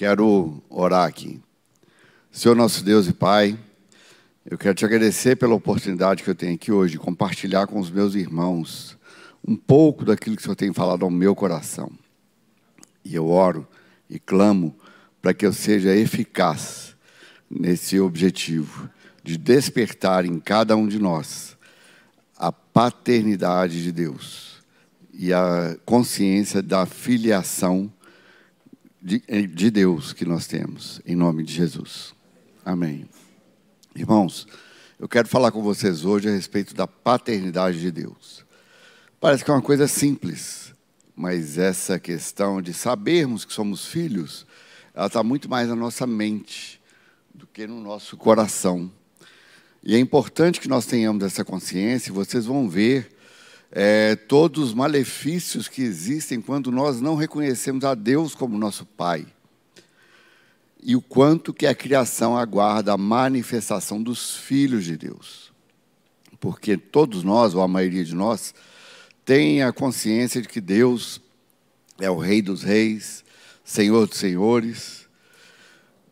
Quero orar aqui. Senhor nosso Deus e Pai, eu quero te agradecer pela oportunidade que eu tenho aqui hoje de compartilhar com os meus irmãos um pouco daquilo que o Senhor tem falado ao meu coração. E eu oro e clamo para que eu seja eficaz nesse objetivo de despertar em cada um de nós a paternidade de Deus e a consciência da filiação de, de Deus que nós temos, em nome de Jesus. Amém. Irmãos, eu quero falar com vocês hoje a respeito da paternidade de Deus. Parece que é uma coisa simples, mas essa questão de sabermos que somos filhos, ela está muito mais na nossa mente do que no nosso coração. E é importante que nós tenhamos essa consciência, e vocês vão ver é, todos os malefícios que existem quando nós não reconhecemos a Deus como nosso Pai. E o quanto que a criação aguarda a manifestação dos filhos de Deus. Porque todos nós, ou a maioria de nós, tem a consciência de que Deus é o Rei dos Reis, Senhor dos Senhores,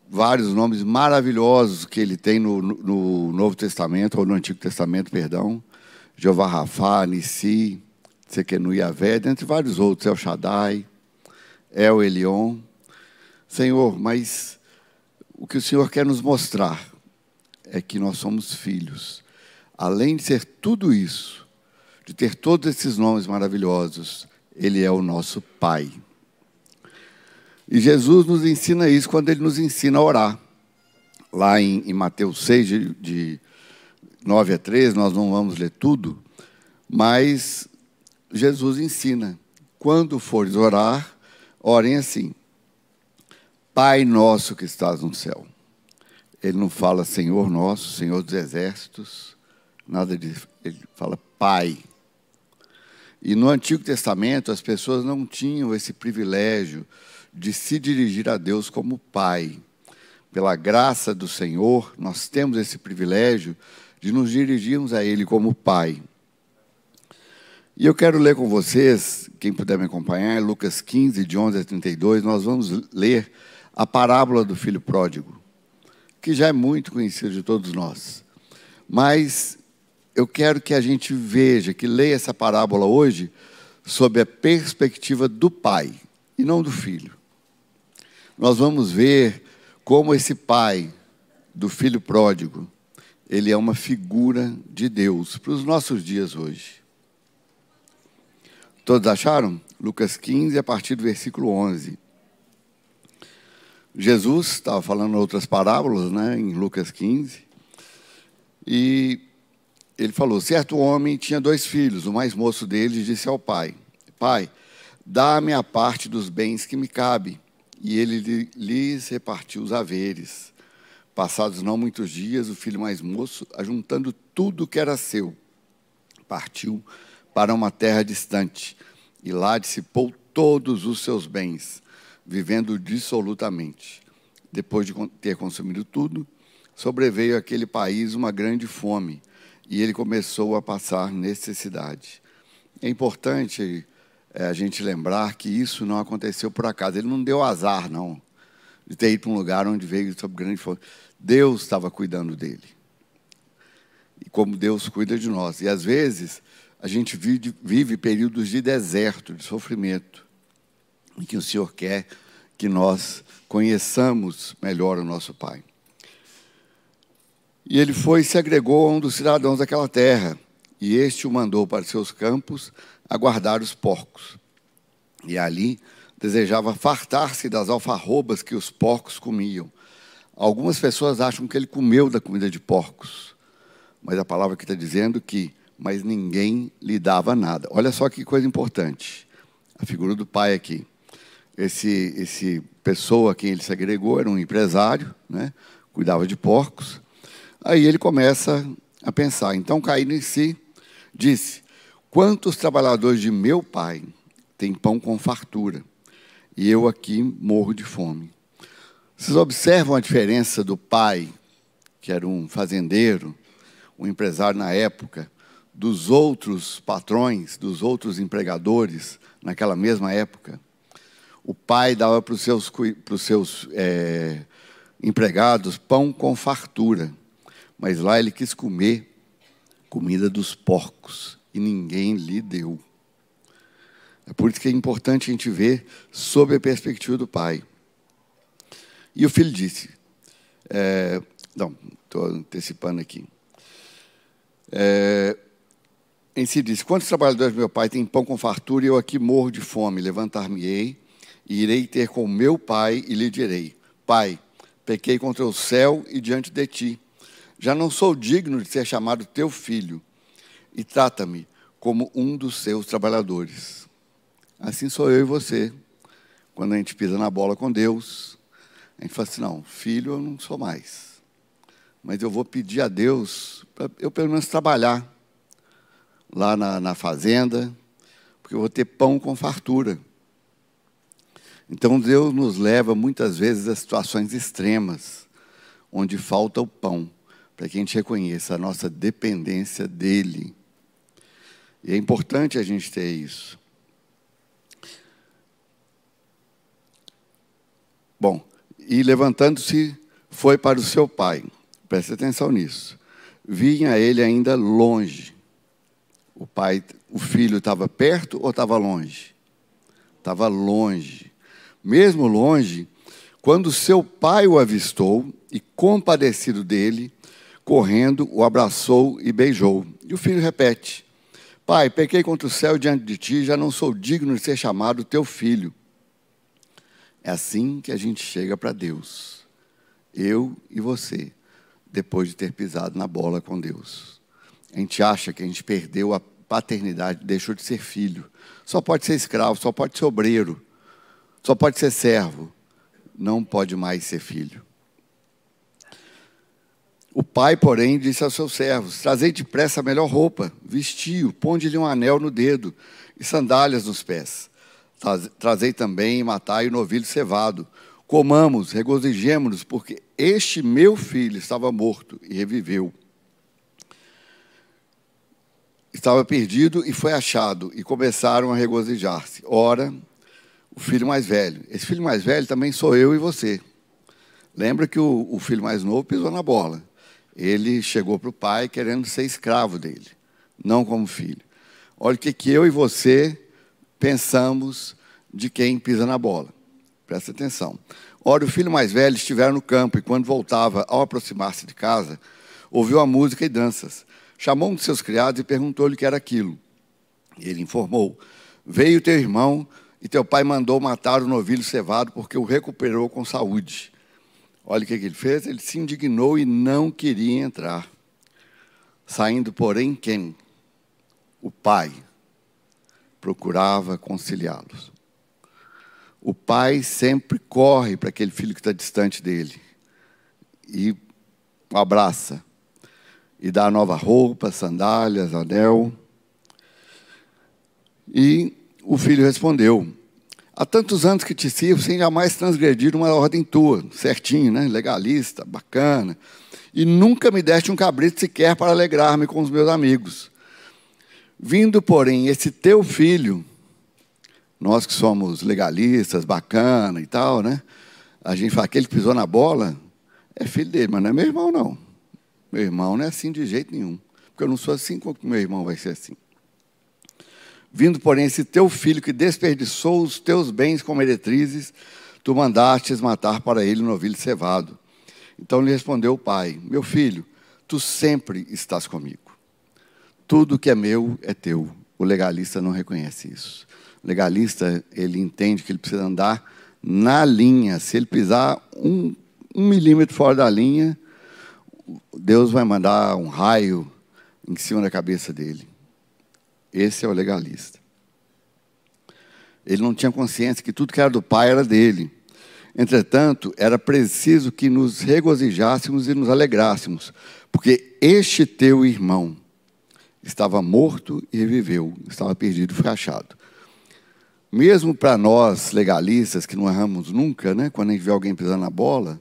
vários nomes maravilhosos que ele tem no, no Novo Testamento, ou no Antigo Testamento, perdão. Jeová Rafá, Nissi, Sequenu Yavé, dentre vários outros, El Shaddai, El Elion. Senhor, mas o que o Senhor quer nos mostrar é que nós somos filhos. Além de ser tudo isso, de ter todos esses nomes maravilhosos, Ele é o nosso Pai. E Jesus nos ensina isso quando Ele nos ensina a orar. Lá em, em Mateus 6, de, de 9 a 13, nós não vamos ler tudo, mas Jesus ensina: quando fores orar, orem assim: Pai nosso que estás no céu. Ele não fala Senhor nosso, Senhor dos exércitos, nada disso. Ele fala Pai. E no Antigo Testamento as pessoas não tinham esse privilégio de se dirigir a Deus como Pai. Pela graça do Senhor, nós temos esse privilégio de nos dirigirmos a Ele como Pai. E eu quero ler com vocês, quem puder me acompanhar, Lucas 15, de 11 a 32, nós vamos ler a parábola do filho pródigo, que já é muito conhecida de todos nós. Mas eu quero que a gente veja, que leia essa parábola hoje, sob a perspectiva do pai e não do filho. Nós vamos ver como esse pai do filho pródigo ele é uma figura de Deus para os nossos dias hoje. Todos acharam? Lucas 15, a partir do versículo 11. Jesus estava falando outras parábolas, né, em Lucas 15, e ele falou: certo homem tinha dois filhos, o mais moço deles disse ao pai: Pai, dá-me a parte dos bens que me cabe. E ele lhes repartiu os haveres. Passados não muitos dias, o filho mais moço, ajuntando tudo que era seu, partiu para uma terra distante e lá dissipou todos os seus bens, vivendo dissolutamente. Depois de ter consumido tudo, sobreveio àquele país uma grande fome e ele começou a passar necessidade. É importante é, a gente lembrar que isso não aconteceu por acaso. Ele não deu azar, não, de ter ido para um lugar onde veio sob grande fome. Deus estava cuidando dele. E como Deus cuida de nós. E às vezes a gente vive, vive períodos de deserto, de sofrimento, em que o Senhor quer que nós conheçamos melhor o nosso Pai. E ele foi e se agregou a um dos cidadãos daquela terra, e este o mandou para seus campos a guardar os porcos. E ali desejava fartar-se das alfarrobas que os porcos comiam Algumas pessoas acham que ele comeu da comida de porcos, mas a palavra que está dizendo que, mas ninguém lhe dava nada. Olha só que coisa importante. A figura do pai aqui. Esse, esse pessoa a quem ele se agregou era um empresário, né? cuidava de porcos. Aí ele começa a pensar. Então, caindo em si, disse: Quantos trabalhadores de meu pai têm pão com fartura, e eu aqui morro de fome? Vocês observam a diferença do pai, que era um fazendeiro, um empresário na época, dos outros patrões, dos outros empregadores naquela mesma época? o pai dava para os seus, seus é, empregados pão com fartura, mas lá ele quis comer comida dos porcos e ninguém lhe deu. É por isso que é importante a gente ver sob a perspectiva do pai. E o filho disse: é, Não, estou antecipando aqui. É, em si disse: Quantos trabalhadores meu pai têm pão com fartura e eu aqui morro de fome? Levantar-me-ei e irei ter com meu pai e lhe direi: Pai, pequei contra o céu e diante de ti. Já não sou digno de ser chamado teu filho, e trata-me como um dos seus trabalhadores. Assim sou eu e você. Quando a gente pisa na bola com Deus, a gente fala assim: não, filho eu não sou mais. Mas eu vou pedir a Deus para eu pelo menos trabalhar lá na, na fazenda, porque eu vou ter pão com fartura. Então Deus nos leva muitas vezes a situações extremas, onde falta o pão, para que a gente reconheça a nossa dependência dEle. E é importante a gente ter isso. Bom, e levantando-se, foi para o seu pai. Preste atenção nisso. Vinha ele ainda longe. O pai, o filho estava perto ou estava longe? Estava longe. Mesmo longe, quando seu pai o avistou e compadecido dele, correndo, o abraçou e beijou. E o filho repete: Pai, pequei contra o céu diante de ti, já não sou digno de ser chamado teu filho. É assim que a gente chega para Deus. Eu e você, depois de ter pisado na bola com Deus. A gente acha que a gente perdeu a paternidade, deixou de ser filho. Só pode ser escravo, só pode ser obreiro, só pode ser servo. Não pode mais ser filho. O pai, porém, disse aos seus servos: Trazei depressa a melhor roupa, vestiu, ponde-lhe um anel no dedo e sandálias nos pés Trazei também e matai o novilho cevado. Comamos, regozijemos-nos, porque este meu filho estava morto e reviveu. Estava perdido e foi achado, e começaram a regozijar-se. Ora, o filho mais velho. Esse filho mais velho também sou eu e você. Lembra que o, o filho mais novo pisou na bola. Ele chegou para o pai querendo ser escravo dele, não como filho. Olha o que, que eu e você pensamos de quem pisa na bola. Presta atenção. Ora, o filho mais velho estivera no campo e, quando voltava, ao aproximar-se de casa, ouviu a música e danças. Chamou um de seus criados e perguntou-lhe o que era aquilo. Ele informou: Veio teu irmão e teu pai mandou matar o novilho cevado porque o recuperou com saúde. Olha o que ele fez: ele se indignou e não queria entrar. Saindo, porém, quem? O pai procurava conciliá-los. O pai sempre corre para aquele filho que está distante dele e abraça e dá nova roupa, sandálias, anel. E o filho respondeu: Há tantos anos que te sirvo sem jamais transgredir uma ordem tua, certinho, né? legalista, bacana. E nunca me deste um cabrito sequer para alegrar-me com os meus amigos. Vindo, porém, esse teu filho, nós que somos legalistas, bacana e tal, né? A gente fala, aquele que pisou na bola é filho dele, mas não é meu irmão, não. Meu irmão não é assim de jeito nenhum. Porque eu não sou assim, como meu irmão vai ser assim? Vindo, porém, esse teu filho que desperdiçou os teus bens como meretrizes, tu mandastes matar para ele um novilho cevado. Então lhe respondeu o pai: Meu filho, tu sempre estás comigo tudo que é meu é teu. O legalista não reconhece isso. O legalista, ele entende que ele precisa andar na linha. Se ele pisar um, um milímetro fora da linha, Deus vai mandar um raio em cima da cabeça dele. Esse é o legalista. Ele não tinha consciência que tudo que era do pai era dele. Entretanto, era preciso que nos regozijássemos e nos alegrássemos, porque este teu irmão, estava morto e reviveu, estava perdido e foi achado. Mesmo para nós legalistas que não erramos nunca, né? quando a gente vê alguém pisando na bola,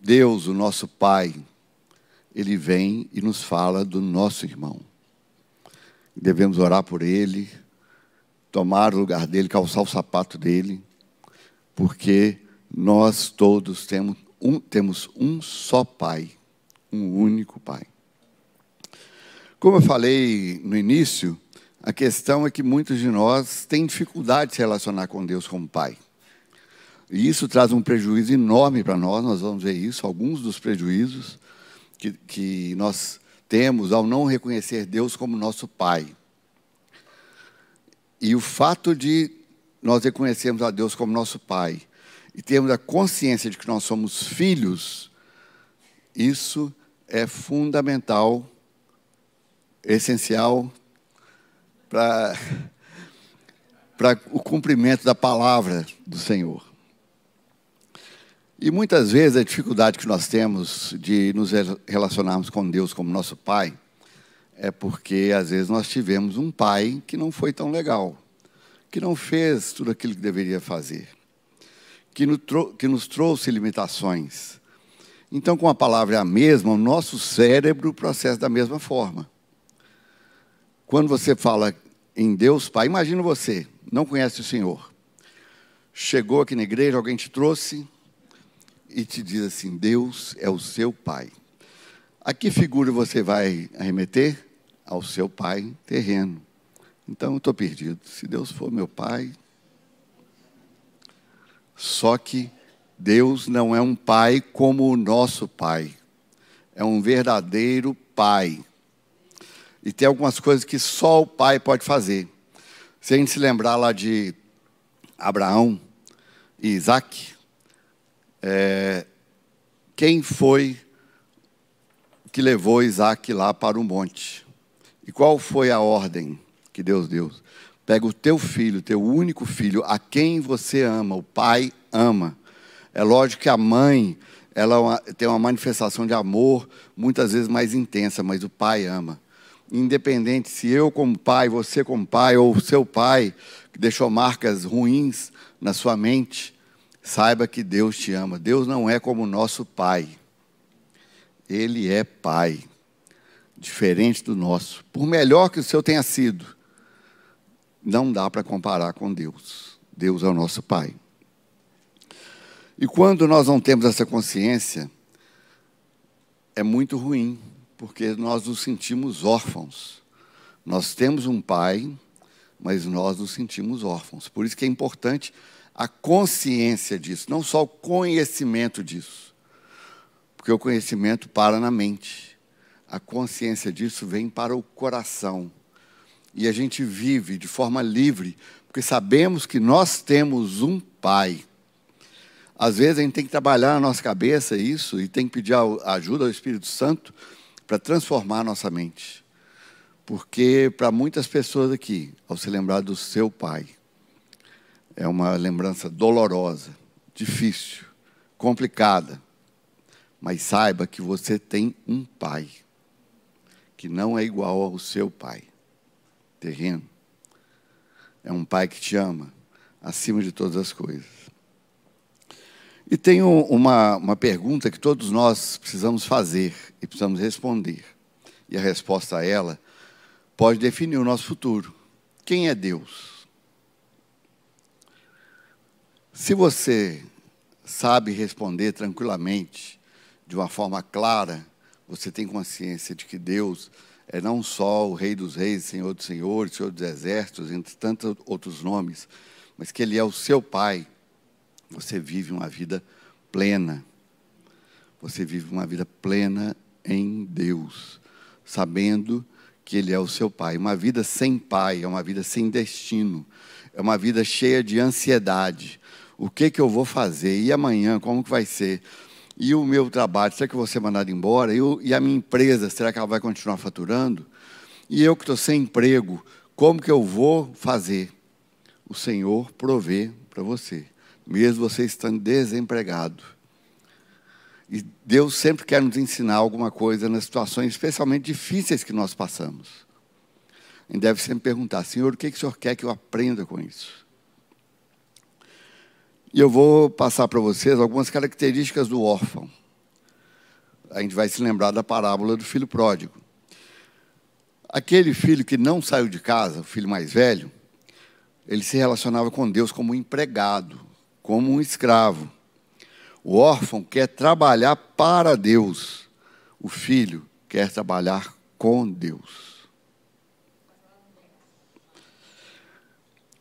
Deus, o nosso Pai, ele vem e nos fala do nosso irmão. Devemos orar por ele, tomar o lugar dele, calçar o sapato dele, porque nós todos temos um, temos um só Pai, um único Pai. Como eu falei no início, a questão é que muitos de nós têm dificuldade de se relacionar com Deus como Pai. E isso traz um prejuízo enorme para nós, nós vamos ver isso, alguns dos prejuízos que, que nós temos ao não reconhecer Deus como nosso Pai. E o fato de nós reconhecermos a Deus como nosso Pai e termos a consciência de que nós somos filhos, isso é fundamental, essencial para o cumprimento da palavra do Senhor. E muitas vezes a dificuldade que nós temos de nos relacionarmos com Deus como nosso Pai é porque às vezes nós tivemos um pai que não foi tão legal, que não fez tudo aquilo que deveria fazer, que nos, que nos trouxe limitações. Então, com a palavra é a mesma, o nosso cérebro processa da mesma forma. Quando você fala em Deus Pai, imagina você, não conhece o Senhor. Chegou aqui na igreja, alguém te trouxe e te diz assim: Deus é o seu pai. A que figura você vai arremeter? Ao seu pai terreno. Então eu estou perdido. Se Deus for meu pai. Só que Deus não é um pai como o nosso pai. É um verdadeiro pai. E tem algumas coisas que só o pai pode fazer. Se a gente se lembrar lá de Abraão e Isaac, é, quem foi que levou Isaac lá para o monte? E qual foi a ordem que Deus deu? Pega o teu filho, teu único filho, a quem você ama, o pai ama. É lógico que a mãe, ela é tem uma manifestação de amor muitas vezes mais intensa, mas o pai ama. Independente se eu como pai, você como pai, ou seu pai, que deixou marcas ruins na sua mente, Saiba que Deus te ama. Deus não é como nosso pai. Ele é pai, diferente do nosso. Por melhor que o seu tenha sido, não dá para comparar com Deus. Deus é o nosso pai. E quando nós não temos essa consciência, é muito ruim, porque nós nos sentimos órfãos. Nós temos um pai, mas nós nos sentimos órfãos. Por isso que é importante a consciência disso, não só o conhecimento disso. Porque o conhecimento para na mente. A consciência disso vem para o coração. E a gente vive de forma livre, porque sabemos que nós temos um Pai. Às vezes a gente tem que trabalhar na nossa cabeça isso e tem que pedir ajuda ao Espírito Santo para transformar nossa mente. Porque para muitas pessoas aqui, ao se lembrar do seu Pai, é uma lembrança dolorosa, difícil, complicada. Mas saiba que você tem um pai que não é igual ao seu pai terreno. É um pai que te ama acima de todas as coisas. E tenho uma, uma pergunta que todos nós precisamos fazer e precisamos responder. E a resposta a ela pode definir o nosso futuro. Quem é Deus? Se você sabe responder tranquilamente, de uma forma clara, você tem consciência de que Deus é não só o Rei dos Reis, Senhor dos Senhores, Senhor dos Exércitos, entre tantos outros nomes, mas que Ele é o seu Pai, você vive uma vida plena. Você vive uma vida plena em Deus, sabendo que Ele é o seu Pai. Uma vida sem Pai é uma vida sem destino, é uma vida cheia de ansiedade, o que, que eu vou fazer? E amanhã, como que vai ser? E o meu trabalho, será que eu vou ser mandado embora? E, e a minha empresa, será que ela vai continuar faturando? E eu que estou sem emprego, como que eu vou fazer? O Senhor provê para você, mesmo você estando desempregado. E Deus sempre quer nos ensinar alguma coisa nas situações especialmente difíceis que nós passamos. E deve sempre perguntar, Senhor, o que, que o Senhor quer que eu aprenda com isso? E eu vou passar para vocês algumas características do órfão. A gente vai se lembrar da parábola do filho pródigo. Aquele filho que não saiu de casa, o filho mais velho, ele se relacionava com Deus como empregado, como um escravo. O órfão quer trabalhar para Deus. O filho quer trabalhar com Deus.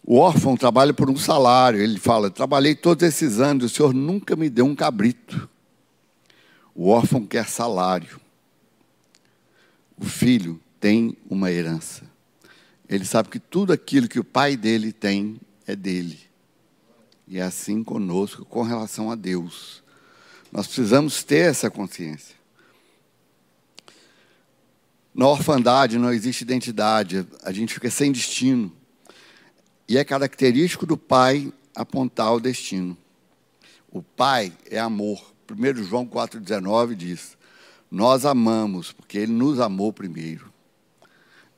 O órfão trabalha por um salário. Ele fala: Trabalhei todos esses anos, o senhor nunca me deu um cabrito. O órfão quer salário. O filho tem uma herança. Ele sabe que tudo aquilo que o pai dele tem é dele. E é assim conosco com relação a Deus. Nós precisamos ter essa consciência. Na orfandade não existe identidade, a gente fica sem destino. E é característico do pai apontar o destino. O pai é amor. 1 João 4,19 diz: Nós amamos, porque ele nos amou primeiro.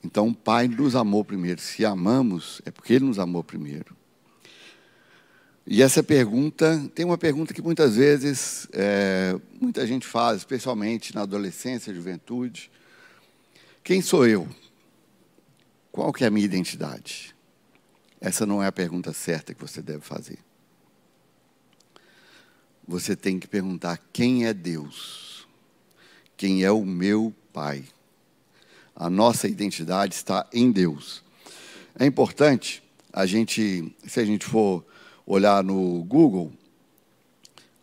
Então, o pai nos amou primeiro. Se amamos, é porque ele nos amou primeiro. E essa pergunta, tem uma pergunta que muitas vezes é, muita gente faz, especialmente na adolescência, juventude. Quem sou eu? Qual que é a minha identidade? Essa não é a pergunta certa que você deve fazer. Você tem que perguntar quem é Deus? Quem é o meu Pai? A nossa identidade está em Deus. É importante a gente, se a gente for olhar no Google,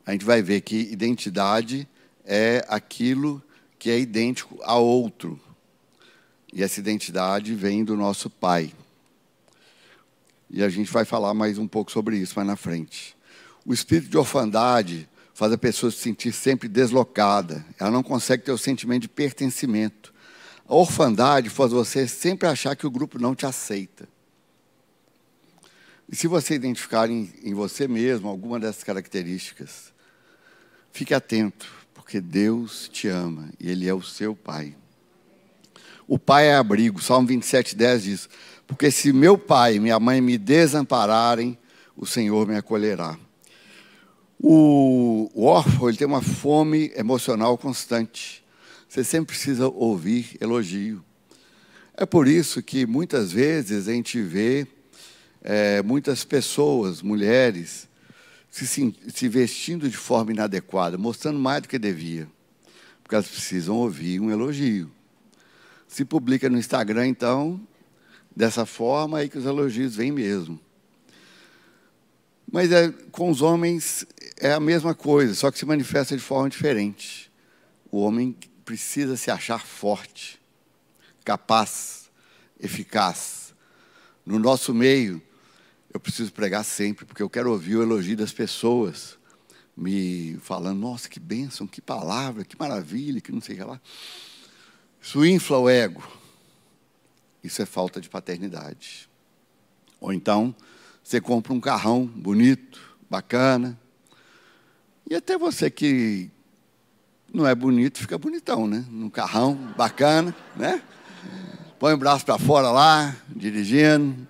a gente vai ver que identidade é aquilo que é idêntico a outro. E essa identidade vem do nosso Pai. E a gente vai falar mais um pouco sobre isso mais na frente. O espírito de orfandade faz a pessoa se sentir sempre deslocada. Ela não consegue ter o sentimento de pertencimento. A orfandade faz você sempre achar que o grupo não te aceita. E se você identificar em, em você mesmo alguma dessas características, fique atento, porque Deus te ama e Ele é o seu Pai. O Pai é abrigo. Salmo 27, 10 diz: porque se meu pai e minha mãe me desampararem, o Senhor me acolherá. O, o órfão ele tem uma fome emocional constante. Você sempre precisa ouvir elogio. É por isso que muitas vezes a gente vê é, muitas pessoas, mulheres, se, se vestindo de forma inadequada, mostrando mais do que devia, porque elas precisam ouvir um elogio. Se publica no Instagram, então, dessa forma aí que os elogios vêm mesmo. Mas é, com os homens é a mesma coisa, só que se manifesta de forma diferente. O homem precisa se achar forte, capaz, eficaz. No nosso meio, eu preciso pregar sempre, porque eu quero ouvir o elogio das pessoas me falando, nossa, que bênção, que palavra, que maravilha, que não sei o que lá. Isso infla o ego. Isso é falta de paternidade. Ou então, você compra um carrão bonito, bacana, e até você que não é bonito, fica bonitão, né? Num carrão bacana, né? Põe o braço para fora lá, dirigindo.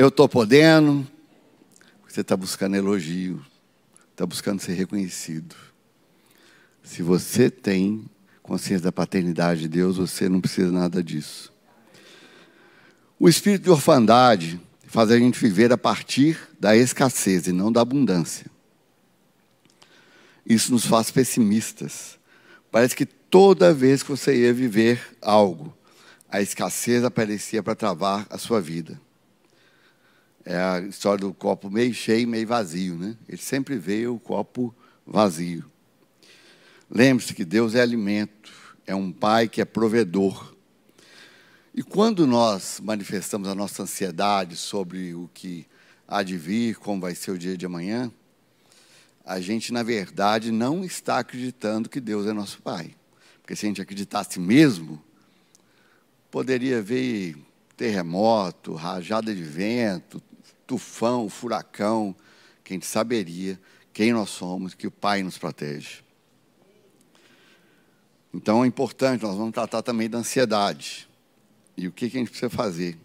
Eu estou podendo. Você está buscando elogio, está buscando ser reconhecido. Se você tem consciência da paternidade de Deus, você não precisa nada disso. O espírito de orfandade faz a gente viver a partir da escassez e não da abundância. Isso nos faz pessimistas. Parece que toda vez que você ia viver algo, a escassez aparecia para travar a sua vida. É a história do copo meio cheio, meio vazio, né? Ele sempre vê o copo vazio. Lembre-se que Deus é alimento, é um pai que é provedor. E quando nós manifestamos a nossa ansiedade sobre o que há de vir, como vai ser o dia de amanhã, a gente, na verdade, não está acreditando que Deus é nosso Pai. Porque se a gente acreditasse mesmo, poderia ver terremoto, rajada de vento, tufão, furacão, que gente saberia quem nós somos, que o Pai nos protege. Então é importante, nós vamos tratar também da ansiedade. E o que, a gente precisa fazer?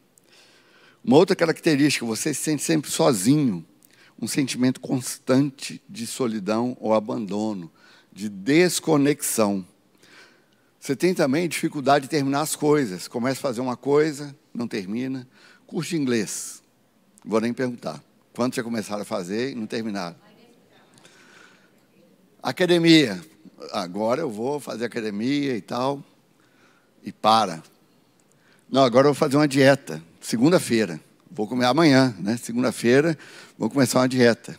Uma outra característica, você se sente sempre sozinho, um sentimento constante de solidão ou abandono, de desconexão. Você tem também dificuldade de terminar as coisas. Começa a fazer uma coisa, não termina. Curso de inglês, vou nem perguntar. Quantos já começaram a fazer e não terminaram? Academia. Agora eu vou fazer academia e tal. E para. Não, agora eu vou fazer uma dieta. Segunda-feira. Vou comer amanhã, né? Segunda-feira vou começar uma dieta.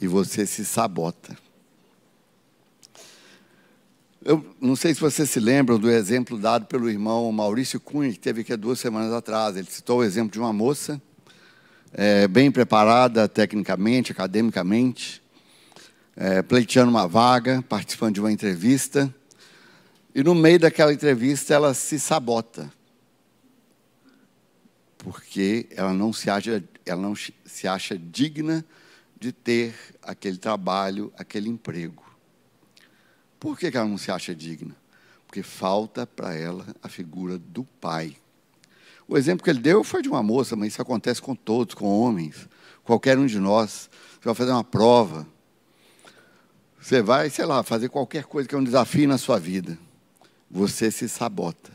E você se sabota. Eu não sei se vocês se lembram do exemplo dado pelo irmão Maurício Cunha, que teve aqui há duas semanas atrás. Ele citou o exemplo de uma moça é, bem preparada tecnicamente, academicamente, é, pleiteando uma vaga, participando de uma entrevista. E no meio daquela entrevista ela se sabota porque ela não se acha, ela não se acha digna de ter aquele trabalho, aquele emprego. Por que ela não se acha digna? Porque falta para ela a figura do pai. O exemplo que ele deu foi de uma moça, mas isso acontece com todos, com homens, qualquer um de nós. Você vai fazer uma prova, você vai, sei lá, fazer qualquer coisa que é um desafio na sua vida. Você se sabota.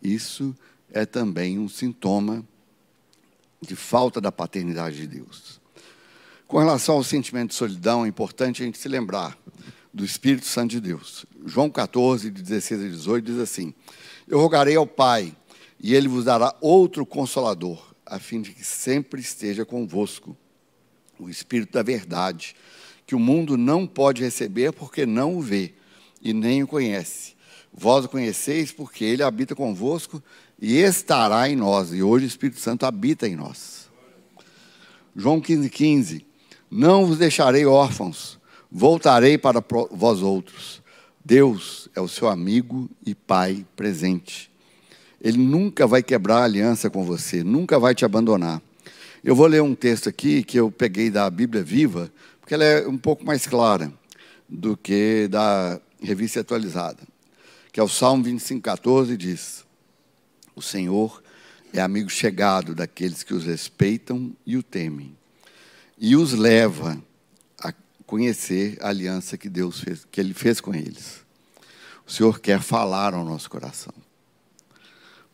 Isso é também um sintoma de falta da paternidade de Deus. Com relação ao sentimento de solidão, é importante a gente se lembrar do Espírito Santo de Deus. João 14, de 16 a 18, diz assim: Eu rogarei ao Pai, e ele vos dará outro consolador, a fim de que sempre esteja convosco, o Espírito da Verdade, que o mundo não pode receber porque não o vê e nem o conhece. Vós o conheceis porque ele habita convosco e estará em nós. E hoje o Espírito Santo habita em nós. João 15, 15. Não vos deixarei órfãos, voltarei para vós outros. Deus é o seu amigo e pai presente. Ele nunca vai quebrar a aliança com você, nunca vai te abandonar. Eu vou ler um texto aqui que eu peguei da Bíblia Viva, porque ela é um pouco mais clara do que da revista atualizada, que é o Salmo 25, 14, diz: o Senhor é amigo chegado daqueles que os respeitam e o temem, e os leva a conhecer a aliança que Deus fez, que Ele fez com eles. O Senhor quer falar ao nosso coração,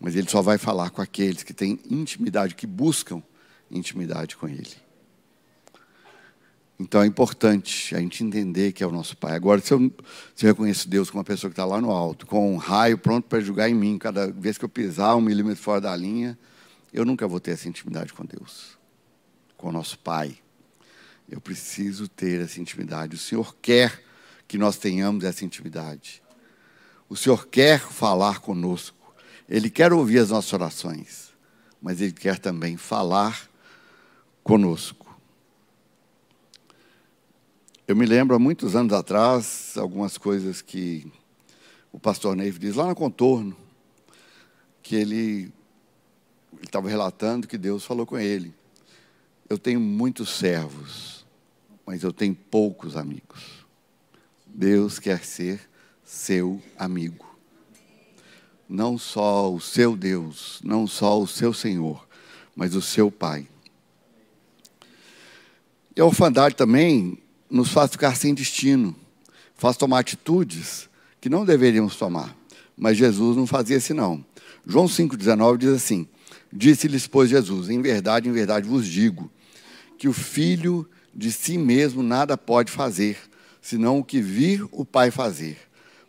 mas Ele só vai falar com aqueles que têm intimidade, que buscam intimidade com Ele. Então é importante a gente entender que é o nosso Pai. Agora, se eu, se eu reconheço Deus como uma pessoa que está lá no alto, com um raio pronto para julgar em mim, cada vez que eu pisar um milímetro fora da linha, eu nunca vou ter essa intimidade com Deus, com o nosso Pai. Eu preciso ter essa intimidade. O Senhor quer que nós tenhamos essa intimidade. O Senhor quer falar conosco. Ele quer ouvir as nossas orações, mas Ele quer também falar conosco. Eu me lembro há muitos anos atrás, algumas coisas que o pastor Neve diz lá no contorno, que ele estava relatando que Deus falou com ele. Eu tenho muitos servos, mas eu tenho poucos amigos. Deus quer ser seu amigo. Não só o seu Deus, não só o seu Senhor, mas o seu Pai. E a orfandade também nos faz ficar sem destino, faz tomar atitudes que não deveríamos tomar. Mas Jesus não fazia assim, não. João 5,19 diz assim: Disse-lhes, pois, Jesus: Em verdade, em verdade vos digo, que o filho de si mesmo nada pode fazer, senão o que vir o Pai fazer.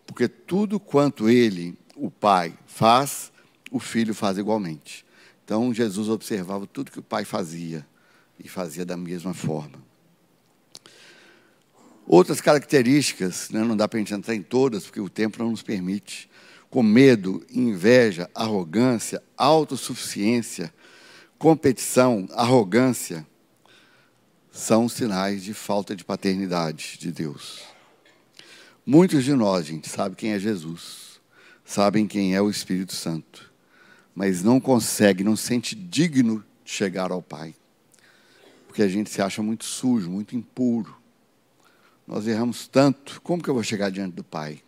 Porque tudo quanto ele, o Pai, faz, o filho faz igualmente. Então, Jesus observava tudo que o Pai fazia e fazia da mesma forma. Outras características, né, não dá para a gente entrar em todas, porque o tempo não nos permite, com medo, inveja, arrogância, autossuficiência, competição, arrogância, são sinais de falta de paternidade de Deus. Muitos de nós, gente, sabem quem é Jesus, sabem quem é o Espírito Santo, mas não consegue, não se sente digno de chegar ao Pai, porque a gente se acha muito sujo, muito impuro nós erramos tanto, como que eu vou chegar diante do Pai?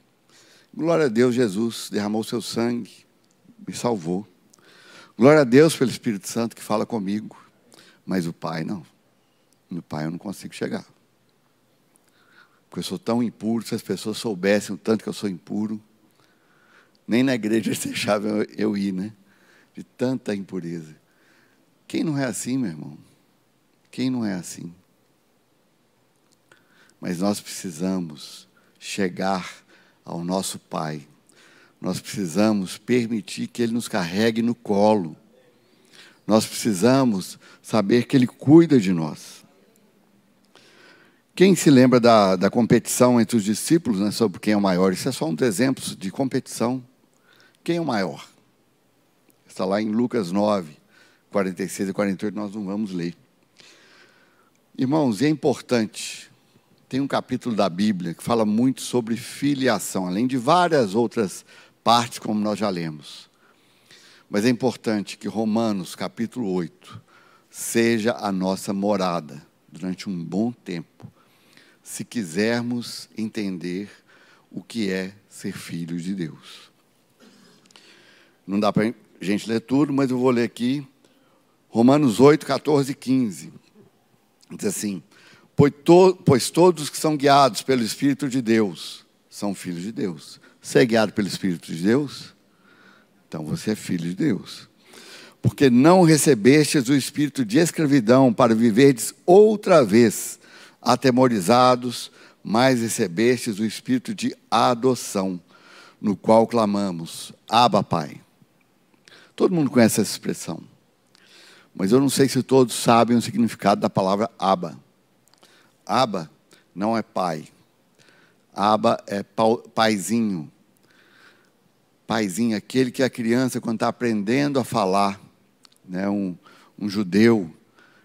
Glória a Deus, Jesus derramou seu sangue, me salvou. Glória a Deus pelo Espírito Santo que fala comigo, mas o Pai não. No Pai eu não consigo chegar. Porque eu sou tão impuro, se as pessoas soubessem o tanto que eu sou impuro, nem na igreja eles deixavam eu ir, né? De tanta impureza. Quem não é assim, meu irmão? Quem não é assim? Mas nós precisamos chegar ao nosso Pai. Nós precisamos permitir que Ele nos carregue no colo. Nós precisamos saber que Ele cuida de nós. Quem se lembra da, da competição entre os discípulos né, sobre quem é o maior? Isso é só um dos exemplos de competição. Quem é o maior? Está lá em Lucas 9, 46 e 48, nós não vamos ler. Irmãos, e é importante, tem um capítulo da Bíblia que fala muito sobre filiação, além de várias outras partes, como nós já lemos. Mas é importante que Romanos, capítulo 8, seja a nossa morada durante um bom tempo se quisermos entender o que é ser filho de Deus. Não dá para a gente ler tudo, mas eu vou ler aqui Romanos 8, 14 e 15. Diz assim: pois, to, pois todos que são guiados pelo Espírito de Deus são filhos de Deus. Você é guiado pelo Espírito de Deus? Então você é filho de Deus. Porque não recebestes o espírito de escravidão para viverdes outra vez atemorizados, mas recebestes o espírito de adoção, no qual clamamos: Abba, Pai. Todo mundo conhece essa expressão, mas eu não sei se todos sabem o significado da palavra Abba. Abba não é pai. Abba é paizinho. Paizinho, aquele que a criança, quando está aprendendo a falar, né, um, um judeu,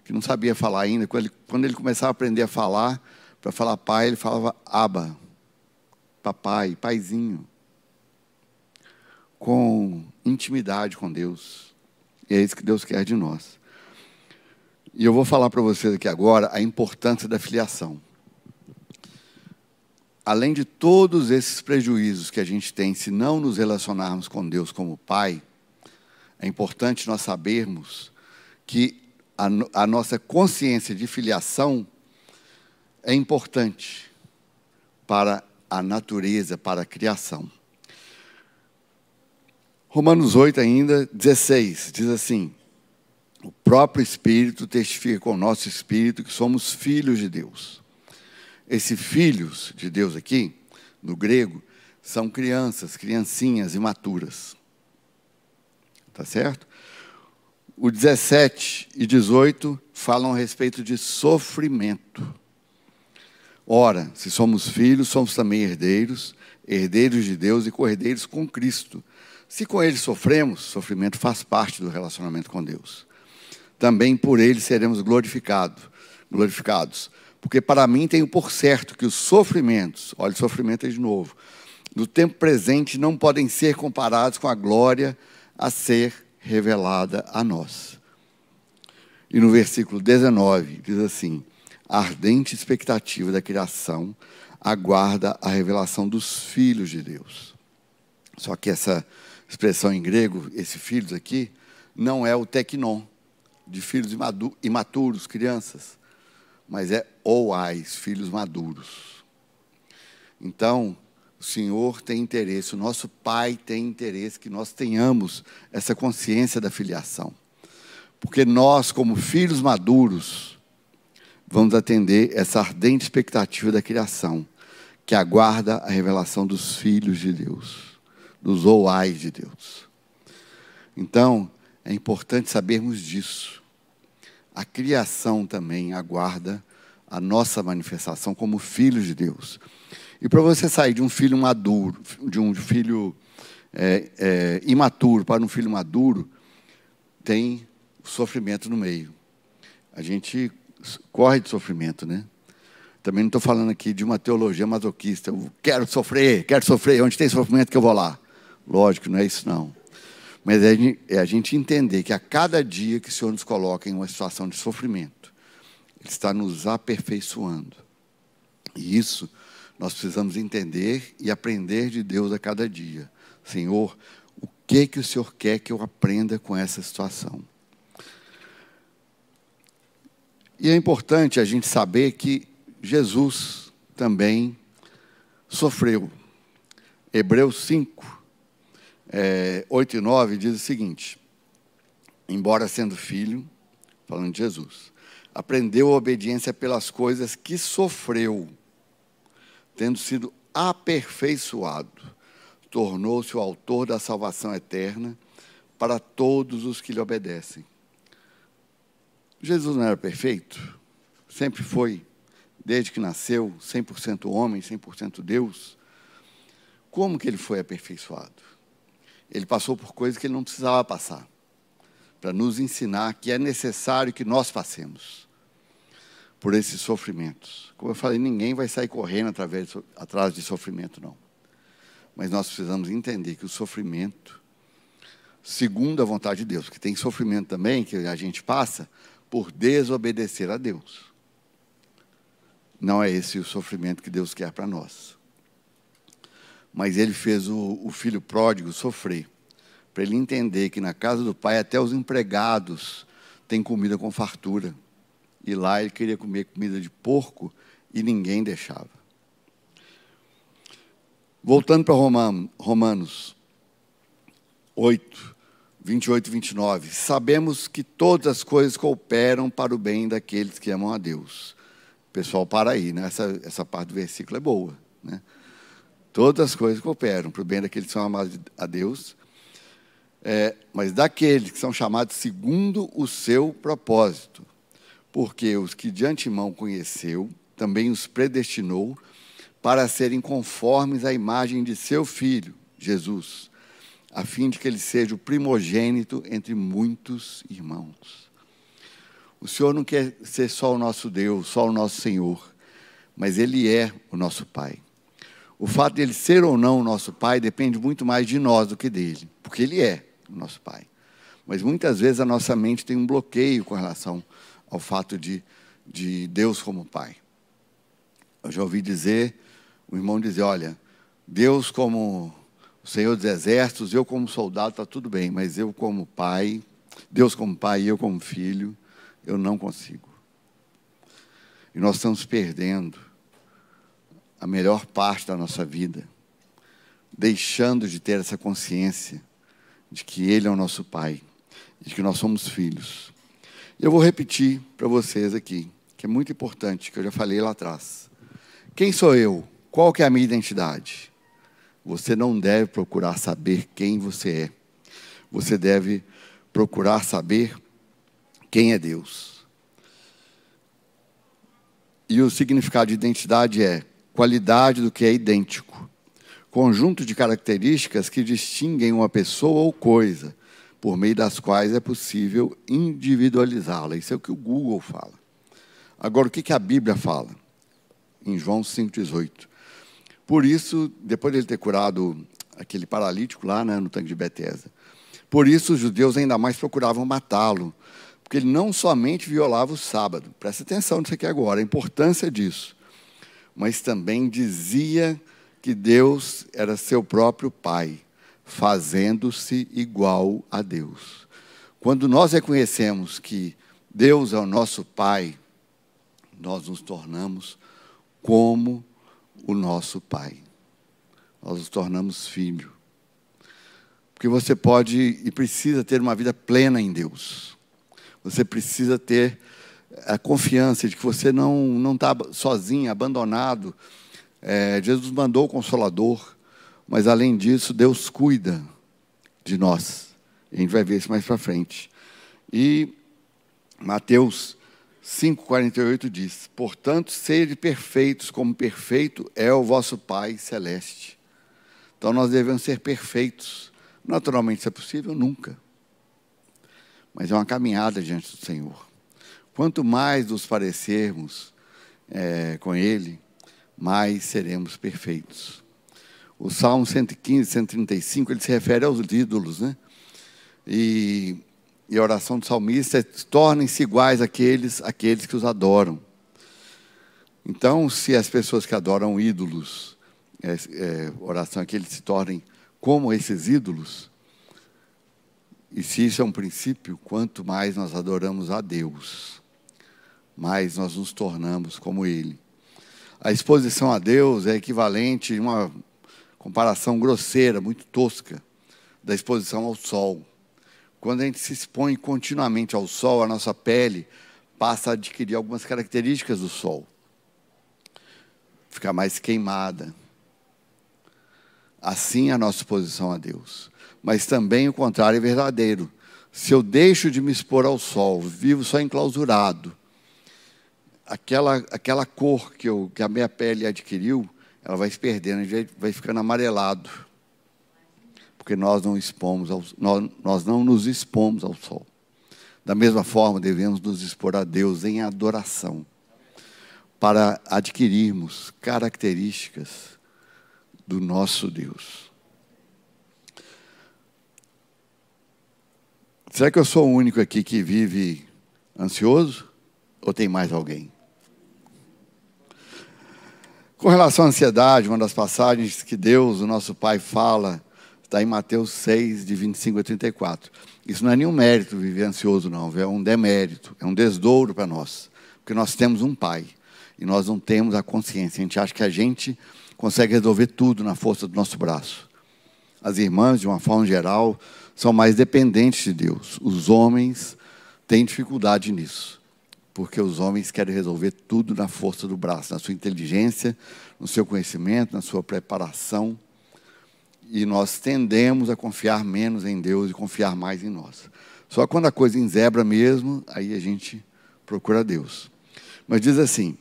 que não sabia falar ainda. Quando ele, quando ele começava a aprender a falar, para falar pai, ele falava aba, papai, paizinho. Com intimidade com Deus. E é isso que Deus quer de nós. E eu vou falar para vocês aqui agora a importância da filiação. Além de todos esses prejuízos que a gente tem se não nos relacionarmos com Deus como Pai, é importante nós sabermos que a, a nossa consciência de filiação é importante para a natureza, para a criação. Romanos 8 ainda, 16, diz assim: O próprio Espírito testifica com o nosso Espírito que somos filhos de Deus. Esses filhos de Deus aqui, no grego, são crianças, criancinhas imaturas. Tá certo? O 17 e 18 falam a respeito de sofrimento. Ora, se somos filhos, somos também herdeiros, herdeiros de Deus e co-herdeiros com Cristo. Se com ele sofremos, sofrimento faz parte do relacionamento com Deus. Também por ele seremos glorificados, glorificados. Porque para mim tenho por certo que os sofrimentos, olha sofrimento aí de novo, no tempo presente não podem ser comparados com a glória a ser revelada a nós. E no versículo 19 diz assim: a ardente expectativa da criação aguarda a revelação dos filhos de Deus. Só que essa expressão em grego, esse filhos aqui, não é o tecnon, de filhos imaturos, crianças, mas é oais, filhos maduros. Então, o Senhor tem interesse, o nosso Pai tem interesse que nós tenhamos essa consciência da filiação. Porque nós, como filhos maduros, vamos atender essa ardente expectativa da criação, que aguarda a revelação dos filhos de Deus, dos ouais de Deus. Então, é importante sabermos disso. A criação também aguarda a nossa manifestação como filhos de Deus. E para você sair de um filho maduro, de um filho é, é, imaturo para um filho maduro, tem sofrimento no meio. A gente corre de sofrimento, né? Também não estou falando aqui de uma teologia masoquista. Eu quero sofrer, quero sofrer. Onde tem sofrimento que eu vou lá. Lógico, não é isso não. Mas é a gente entender que a cada dia que o Senhor nos coloca em uma situação de sofrimento, Ele está nos aperfeiçoando. E isso nós precisamos entender e aprender de Deus a cada dia. Senhor, o que que o Senhor quer que eu aprenda com essa situação? E é importante a gente saber que Jesus também sofreu. Hebreus 5, é, 8 e 9 diz o seguinte: Embora sendo filho, falando de Jesus, aprendeu a obediência pelas coisas que sofreu, tendo sido aperfeiçoado, tornou-se o autor da salvação eterna para todos os que lhe obedecem. Jesus não era perfeito? Sempre foi, desde que nasceu, 100% homem, 100% Deus. Como que ele foi aperfeiçoado? Ele passou por coisas que ele não precisava passar, para nos ensinar que é necessário que nós passemos por esses sofrimentos. Como eu falei, ninguém vai sair correndo através, atrás de sofrimento, não. Mas nós precisamos entender que o sofrimento, segundo a vontade de Deus, que tem sofrimento também que a gente passa por desobedecer a Deus. Não é esse o sofrimento que Deus quer para nós mas ele fez o, o filho pródigo sofrer, para ele entender que na casa do pai até os empregados têm comida com fartura. E lá ele queria comer comida de porco e ninguém deixava. Voltando para Romanos 8, 28 e 29. Sabemos que todas as coisas cooperam para o bem daqueles que amam a Deus. Pessoal, para aí, né? essa, essa parte do versículo é boa. Né? Todas as coisas cooperam para o bem daqueles que são amados a Deus, é, mas daqueles que são chamados segundo o seu propósito. Porque os que de antemão conheceu, também os predestinou para serem conformes à imagem de seu filho, Jesus, a fim de que ele seja o primogênito entre muitos irmãos. O Senhor não quer ser só o nosso Deus, só o nosso Senhor, mas Ele é o nosso Pai. O fato de ele ser ou não o nosso pai depende muito mais de nós do que dele, porque ele é o nosso pai. Mas muitas vezes a nossa mente tem um bloqueio com relação ao fato de, de Deus como pai. Eu já ouvi dizer, o irmão dizer, olha, Deus como o Senhor dos Exércitos, eu como soldado está tudo bem, mas eu como pai, Deus como pai e eu como filho, eu não consigo. E nós estamos perdendo a melhor parte da nossa vida, deixando de ter essa consciência de que Ele é o nosso Pai, de que nós somos filhos. Eu vou repetir para vocês aqui, que é muito importante, que eu já falei lá atrás. Quem sou eu? Qual que é a minha identidade? Você não deve procurar saber quem você é. Você deve procurar saber quem é Deus. E o significado de identidade é qualidade do que é idêntico. Conjunto de características que distinguem uma pessoa ou coisa, por meio das quais é possível individualizá-la. Isso é o que o Google fala. Agora, o que a Bíblia fala? Em João 5,18. Por isso, depois de ele ter curado aquele paralítico lá né, no tanque de Betesda, por isso os judeus ainda mais procuravam matá-lo, porque ele não somente violava o sábado. Presta atenção nisso aqui agora, a importância disso mas também dizia que Deus era seu próprio Pai, fazendo-se igual a Deus. Quando nós reconhecemos que Deus é o nosso Pai, nós nos tornamos como o nosso Pai. Nós nos tornamos filho. Porque você pode e precisa ter uma vida plena em Deus. Você precisa ter a confiança de que você não está sozinho, abandonado. É, Jesus mandou o Consolador, mas além disso, Deus cuida de nós. A gente vai ver isso mais para frente. E Mateus 5,48 diz: Portanto, sede perfeitos, como perfeito é o vosso Pai celeste. Então nós devemos ser perfeitos. Naturalmente, se é possível, nunca. Mas é uma caminhada diante do Senhor. Quanto mais nos parecermos é, com Ele, mais seremos perfeitos. O Salmo 115, 135, ele se refere aos ídolos, né? E, e a oração do salmista é: tornem-se iguais àqueles, àqueles que os adoram. Então, se as pessoas que adoram ídolos, é, é, oração é que eles se tornem como esses ídolos, e se isso é um princípio, quanto mais nós adoramos a Deus, mais nós nos tornamos como Ele. A exposição a Deus é equivalente, uma comparação grosseira, muito tosca, da exposição ao sol. Quando a gente se expõe continuamente ao sol, a nossa pele passa a adquirir algumas características do sol. Ficar mais queimada. Assim é a nossa exposição a Deus. Mas também o contrário é verdadeiro. Se eu deixo de me expor ao sol, vivo só enclausurado, aquela, aquela cor que, eu, que a minha pele adquiriu, ela vai se perdendo, vai ficando amarelado. Porque nós não, expomos ao, nós, nós não nos expomos ao sol. Da mesma forma, devemos nos expor a Deus em adoração, para adquirirmos características do nosso Deus. Será que eu sou o único aqui que vive ansioso? Ou tem mais alguém? Com relação à ansiedade, uma das passagens que Deus, o nosso Pai, fala, está em Mateus 6, de 25 a 34. Isso não é nenhum mérito viver ansioso, não, é um demérito, é um desdouro para nós. Porque nós temos um Pai e nós não temos a consciência. A gente acha que a gente consegue resolver tudo na força do nosso braço. As irmãs, de uma forma geral, são mais dependentes de Deus. Os homens têm dificuldade nisso porque os homens querem resolver tudo na força do braço, na sua inteligência, no seu conhecimento, na sua preparação. E nós tendemos a confiar menos em Deus e confiar mais em nós. Só quando a coisa enzebra mesmo, aí a gente procura Deus. Mas diz assim,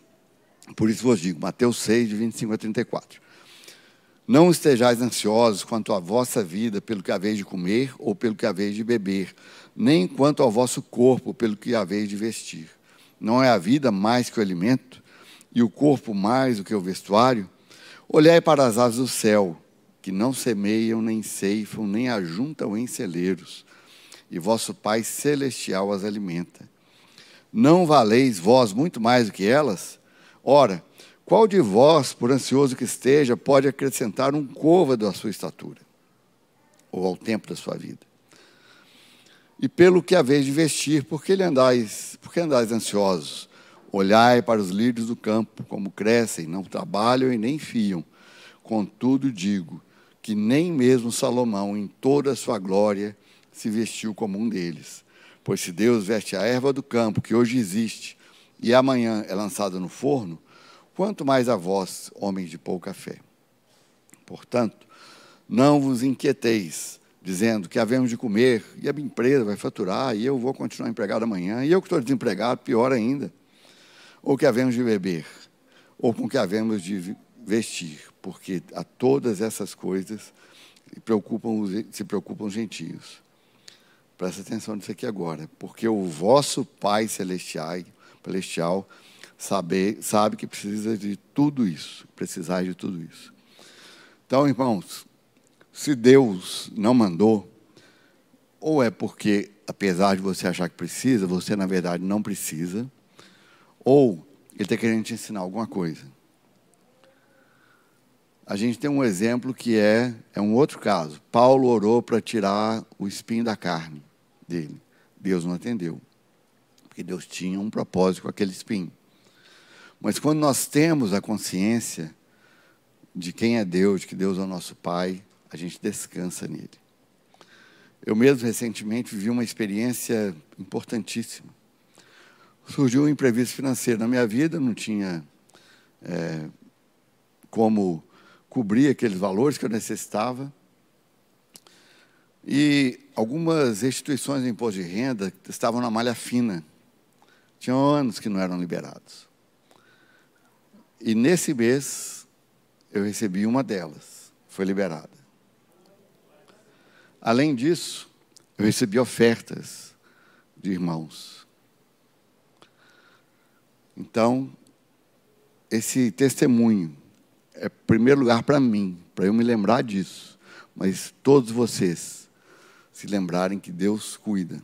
por isso vos digo, Mateus 6, de 25 a 34. Não estejais ansiosos quanto à vossa vida, pelo que haveis de comer ou pelo que haveis de beber, nem quanto ao vosso corpo, pelo que haveis de vestir. Não é a vida mais que o alimento, e o corpo mais do que o vestuário? Olhai para as aves do céu, que não semeiam, nem ceifam, nem ajuntam em celeiros, e vosso Pai celestial as alimenta. Não valeis vós muito mais do que elas? Ora, qual de vós, por ansioso que esteja, pode acrescentar um côvado à sua estatura, ou ao tempo da sua vida? e pelo que haveis de vestir, porque ele andais, porque andais ansiosos? Olhai para os lírios do campo, como crescem, não trabalham e nem fiam. Contudo digo que nem mesmo Salomão, em toda a sua glória, se vestiu como um deles. Pois se Deus veste a erva do campo, que hoje existe, e amanhã é lançada no forno, quanto mais a vós, homens de pouca fé. Portanto, não vos inquieteis, dizendo que havemos de comer, e a minha empresa vai faturar, e eu vou continuar empregado amanhã, e eu que estou desempregado, pior ainda. Ou que havemos de beber, ou com que havemos de vestir, porque a todas essas coisas se preocupam, se preocupam os gentios. Presta atenção nisso aqui agora, porque o vosso Pai celestial, celestial sabe, sabe que precisa de tudo isso, precisar de tudo isso. Então, irmãos, se Deus não mandou, ou é porque, apesar de você achar que precisa, você na verdade não precisa, ou Ele está querendo te ensinar alguma coisa. A gente tem um exemplo que é, é um outro caso. Paulo orou para tirar o espinho da carne dele. Deus não atendeu. Porque Deus tinha um propósito com aquele espinho. Mas quando nós temos a consciência de quem é Deus, de que Deus é o nosso Pai, a gente descansa nele. Eu mesmo recentemente vivi uma experiência importantíssima. Surgiu um imprevisto financeiro na minha vida, não tinha é, como cobrir aqueles valores que eu necessitava. E algumas restituições de imposto de renda estavam na malha fina. Tinham anos que não eram liberados. E nesse mês eu recebi uma delas, foi liberada. Além disso, eu recebi ofertas de irmãos. Então, esse testemunho é, primeiro lugar, para mim, para eu me lembrar disso, mas todos vocês se lembrarem que Deus cuida.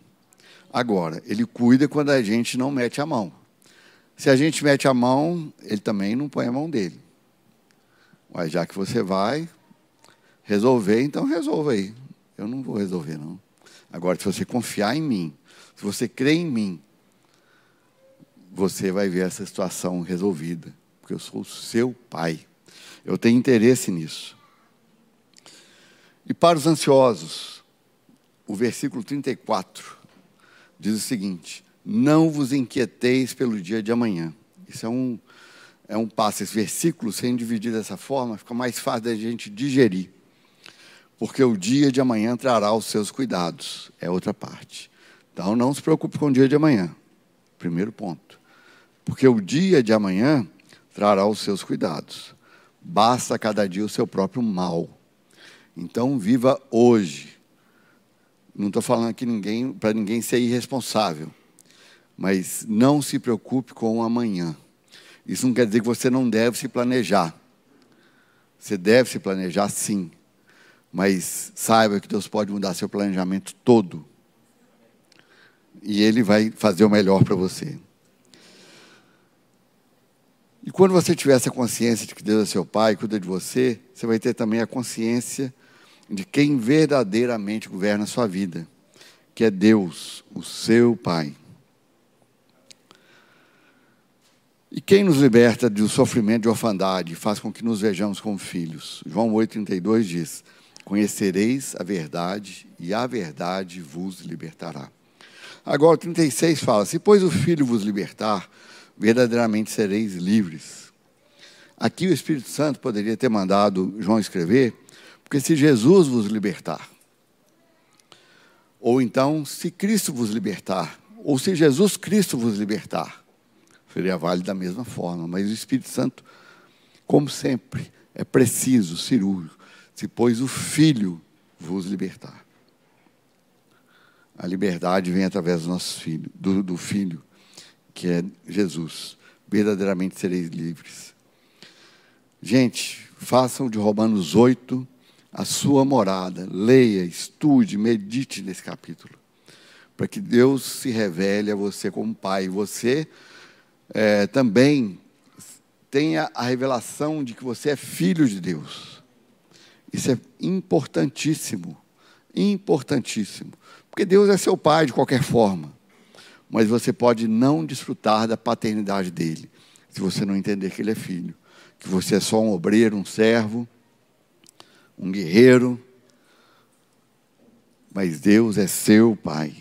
Agora, Ele cuida quando a gente não mete a mão. Se a gente mete a mão, Ele também não põe a mão dele. Mas já que você vai resolver, então resolva aí. Eu não vou resolver, não. Agora, se você confiar em mim, se você crer em mim, você vai ver essa situação resolvida. Porque eu sou o seu pai. Eu tenho interesse nisso. E para os ansiosos, o versículo 34 diz o seguinte: Não vos inquieteis pelo dia de amanhã. Isso é um, é um passo. Esse versículo, sendo dividido dessa forma, fica mais fácil da gente digerir. Porque o dia de amanhã trará os seus cuidados. É outra parte. Então, não se preocupe com o dia de amanhã. Primeiro ponto. Porque o dia de amanhã trará os seus cuidados. Basta cada dia o seu próprio mal. Então, viva hoje. Não estou falando aqui ninguém, para ninguém ser irresponsável. Mas não se preocupe com o amanhã. Isso não quer dizer que você não deve se planejar. Você deve se planejar sim. Mas saiba que Deus pode mudar seu planejamento todo. E Ele vai fazer o melhor para você. E quando você tiver essa consciência de que Deus é seu Pai, cuida de você, você vai ter também a consciência de quem verdadeiramente governa a sua vida, que é Deus, o seu Pai. E quem nos liberta do sofrimento de orfandade faz com que nos vejamos como filhos. João 8,32 diz: Conhecereis a verdade, e a verdade vos libertará. Agora, 36 fala: Se, pois, o Filho vos libertar, verdadeiramente sereis livres. Aqui o Espírito Santo poderia ter mandado João escrever porque se Jesus vos libertar, ou então se Cristo vos libertar, ou se Jesus Cristo vos libertar, seria válido da mesma forma, mas o Espírito Santo, como sempre, é preciso, cirúrgico, se pois o Filho vos libertar. A liberdade vem através do nosso filho, do, do Filho, que é Jesus. Verdadeiramente sereis livres. Gente, façam de Romanos 8 a sua morada. Leia, estude, medite nesse capítulo. Para que Deus se revele a você como Pai. Você é, também tenha a revelação de que você é filho de Deus. Isso é importantíssimo. Importantíssimo. Porque Deus é seu Pai de qualquer forma. Mas você pode não desfrutar da paternidade dele, se você não entender que ele é filho. Que você é só um obreiro, um servo um guerreiro, mas Deus é seu Pai.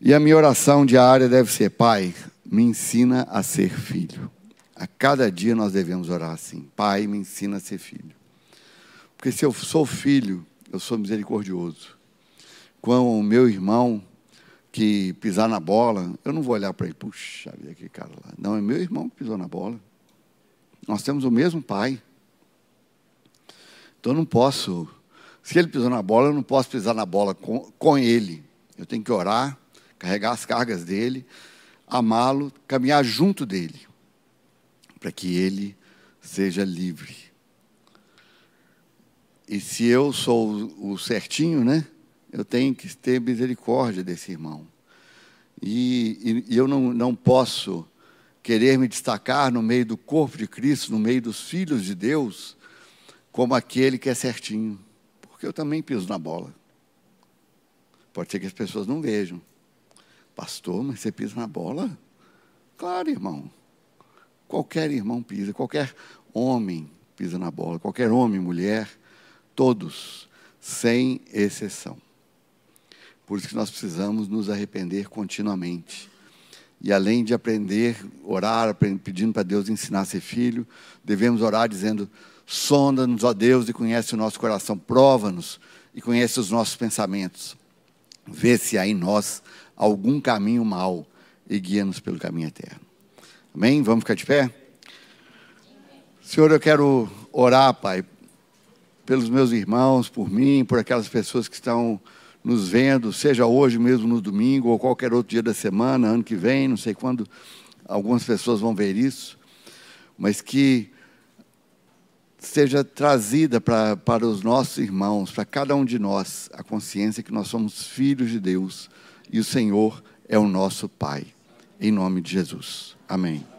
E a minha oração diária deve ser: Pai, me ensina a ser filho. A cada dia nós devemos orar assim: Pai, me ensina a ser filho. Porque se eu sou filho, eu sou misericordioso. Com o meu irmão que pisar na bola, eu não vou olhar para ele, puxa vida, que cara lá. Não, é meu irmão que pisou na bola. Nós temos o mesmo pai. Então eu não posso, se ele pisou na bola, eu não posso pisar na bola com, com ele. Eu tenho que orar, carregar as cargas dele, amá-lo, caminhar junto dele, para que ele seja livre. E se eu sou o certinho, né? Eu tenho que ter misericórdia desse irmão. E, e, e eu não, não posso querer me destacar no meio do corpo de Cristo, no meio dos filhos de Deus, como aquele que é certinho, porque eu também piso na bola. Pode ser que as pessoas não vejam. Pastor, mas você pisa na bola? Claro, irmão. Qualquer irmão pisa, qualquer homem pisa na bola, qualquer homem, mulher, todos, sem exceção. Por isso que nós precisamos nos arrepender continuamente. E além de aprender, orar, pedindo para Deus ensinar a ser filho, devemos orar dizendo: Sonda-nos, ó Deus, e conhece o nosso coração. Prova-nos e conhece os nossos pensamentos. Vê se há em nós algum caminho mau e guia-nos pelo caminho eterno. Amém? Vamos ficar de pé? Senhor, eu quero orar, Pai, pelos meus irmãos, por mim, por aquelas pessoas que estão nos vendo, seja hoje mesmo no domingo ou qualquer outro dia da semana, ano que vem, não sei quando algumas pessoas vão ver isso, mas que seja trazida pra, para os nossos irmãos, para cada um de nós, a consciência que nós somos filhos de Deus e o Senhor é o nosso Pai. Em nome de Jesus. Amém.